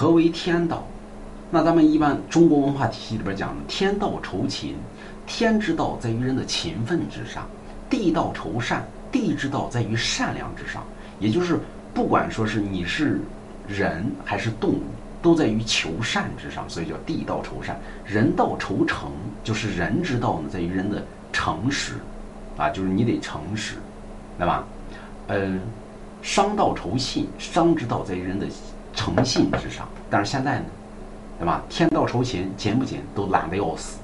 何为天道？那咱们一般中国文化体系里边讲的，天道酬勤，天之道在于人的勤奋之上；地道酬善，地之道在于善良之上。也就是不管说是你是人还是动物。都在于求善之上，所以叫地道酬善，人道酬诚，就是人之道呢，在于人的诚实，啊，就是你得诚实，对吧？嗯，商道酬信，商之道在于人的诚信至上。但是现在呢，对吧？天道酬勤，勤不勤都懒得要死，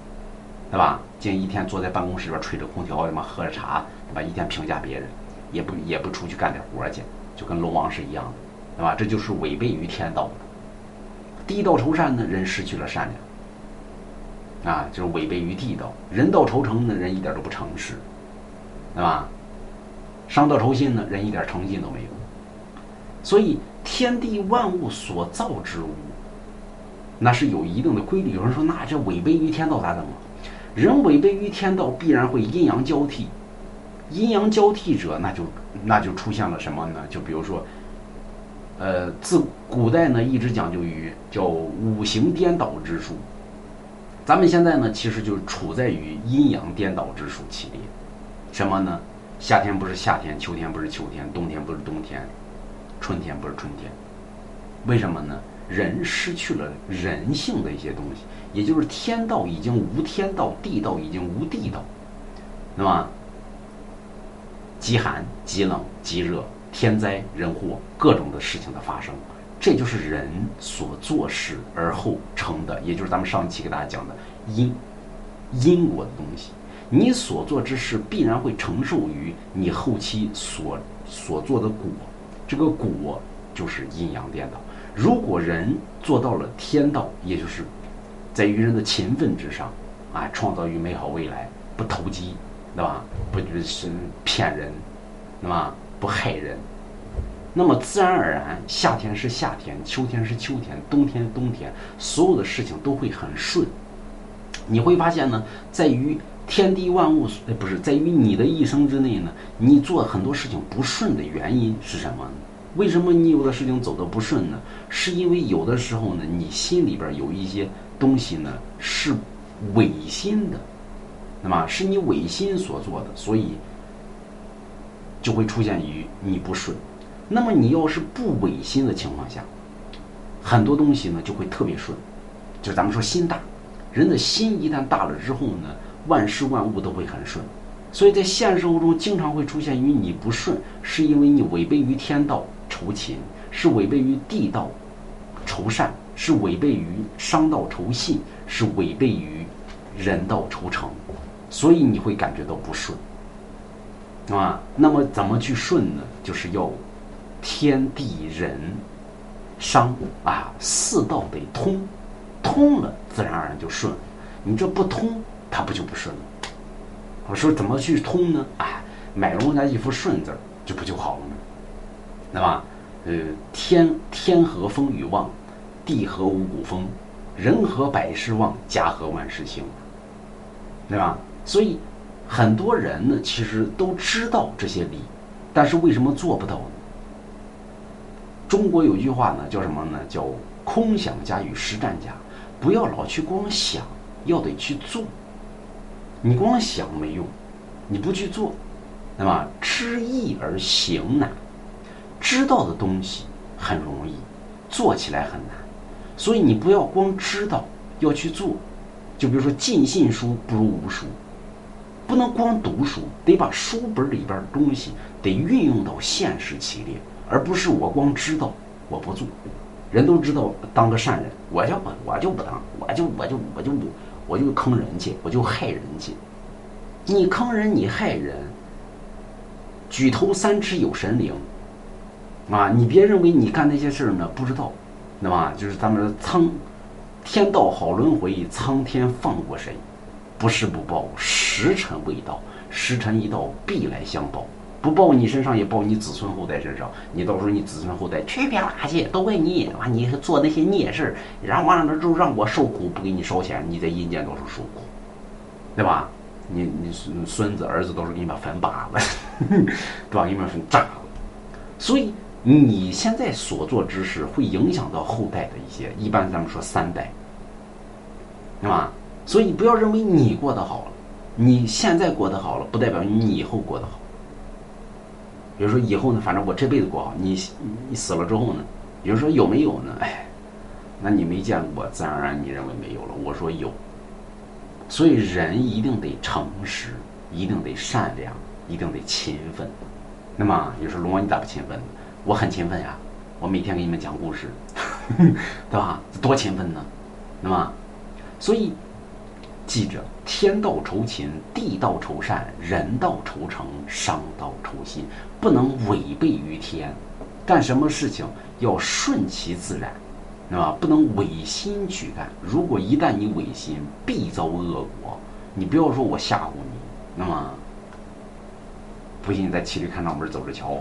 对吧？今一天坐在办公室里边吹着空调，他妈喝着茶，对吧？一天评价别人，也不也不出去干点活去，就跟龙王是一样的，对吧？这就是违背于天道的。地道酬善呢，人失去了善良，啊，就是违背于地道；人道酬诚呢，人一点都不诚实，对吧？商道酬信呢，人一点诚信都没有。所以，天地万物所造之物，那是有一定的规律。有人说，那这违背于天道咋整啊？人违背于天道，必然会阴阳交替。阴阳交替者，那就那就出现了什么呢？就比如说。呃，自古代呢，一直讲究于叫五行颠倒之术。咱们现在呢，其实就处在于阴阳颠倒之术起列。什么呢？夏天不是夏天，秋天不是秋天，冬天不是冬天，春天不是春天。为什么呢？人失去了人性的一些东西，也就是天道已经无天道，地道已经无地道，那么极寒、极冷、极热。天灾人祸，各种的事情的发生，这就是人所做事而后成的，也就是咱们上一期给大家讲的因因果的东西。你所做之事必然会承受于你后期所所做的果，这个果就是阴阳颠倒。如果人做到了天道，也就是在于人的勤奋之上，啊，创造于美好未来，不投机，对吧？不就是骗人，对吧？不害人，那么自然而然，夏天是夏天，秋天是秋天，冬天冬天，所有的事情都会很顺。你会发现呢，在于天地万物，呃，不是在于你的一生之内呢，你做很多事情不顺的原因是什么？为什么你有的事情走的不顺呢？是因为有的时候呢，你心里边有一些东西呢是违心的，那么是你违心所做的，所以。就会出现于你不顺，那么你要是不违心的情况下，很多东西呢就会特别顺。就咱们说心大，人的心一旦大了之后呢，万事万物都会很顺。所以在现实生活中经常会出现于你不顺，是因为你违背于天道酬勤，是违背于地道酬善，是违背于商道酬信，是违背于人道酬诚，所以你会感觉到不顺。啊，那么怎么去顺呢？就是要天地人商啊四道得通，通了自然而然就顺。你这不通，他不就不顺了？我说怎么去通呢？哎，买人家一副顺字儿，就不就好了吗？对吧？呃，天天和风雨旺，地和五谷丰，人和百事旺，家和万事兴，对吧？所以。很多人呢，其实都知道这些理，但是为什么做不到呢？中国有句话呢，叫什么呢？叫“空想家与实战家”。不要老去光想，要得去做。你光想没用，你不去做，那么知易而行难。知道的东西很容易，做起来很难。所以你不要光知道，要去做。就比如说，尽信书不如无书。不能光读书，得把书本里边的东西得运用到现实起列，而不是我光知道我不做。人都知道当个善人，我就不我就不当，我就我就我就不我就坑人去，我就害人去。你坑人，你害人，举头三尺有神灵啊！你别认为你干那些事儿呢不知道，对吧？就是咱们说苍天道好轮回，苍天放过谁？不是不报，时辰未到，时辰一到，必来相报。不报你身上，也报你子孙后代身上。你到时候你子孙后代去别拉去，都怪你，完你做那些孽事，然后完了之后让我受苦，不给你烧钱，你在阴间都是受苦，对吧？你你孙孙子儿子到时候给你把坟扒了，对吧？给你把坟炸了。所以你现在所做之事会影响到后代的一些，一般咱们说三代，对吧？所以不要认为你过得好了，你现在过得好了，不代表你以后过得好。比如说以后呢，反正我这辈子过好，你你死了之后呢？比如说有没有呢？哎，那你没见过，自然而然你认为没有了。我说有，所以人一定得诚实，一定得善良，一定得勤奋。那么有时候龙王你咋不勤奋呢？我很勤奋呀，我每天给你们讲故事，对吧？多勤奋呢。那么，所以记着。天道酬勤，地道酬善，人道酬诚，商道酬信，不能违背于天。干什么事情要顺其自然，是吧？不能违心去干。如果一旦你违心，必遭恶果。你不要说我吓唬你，那么不信你在骑驴看脑门走着瞧。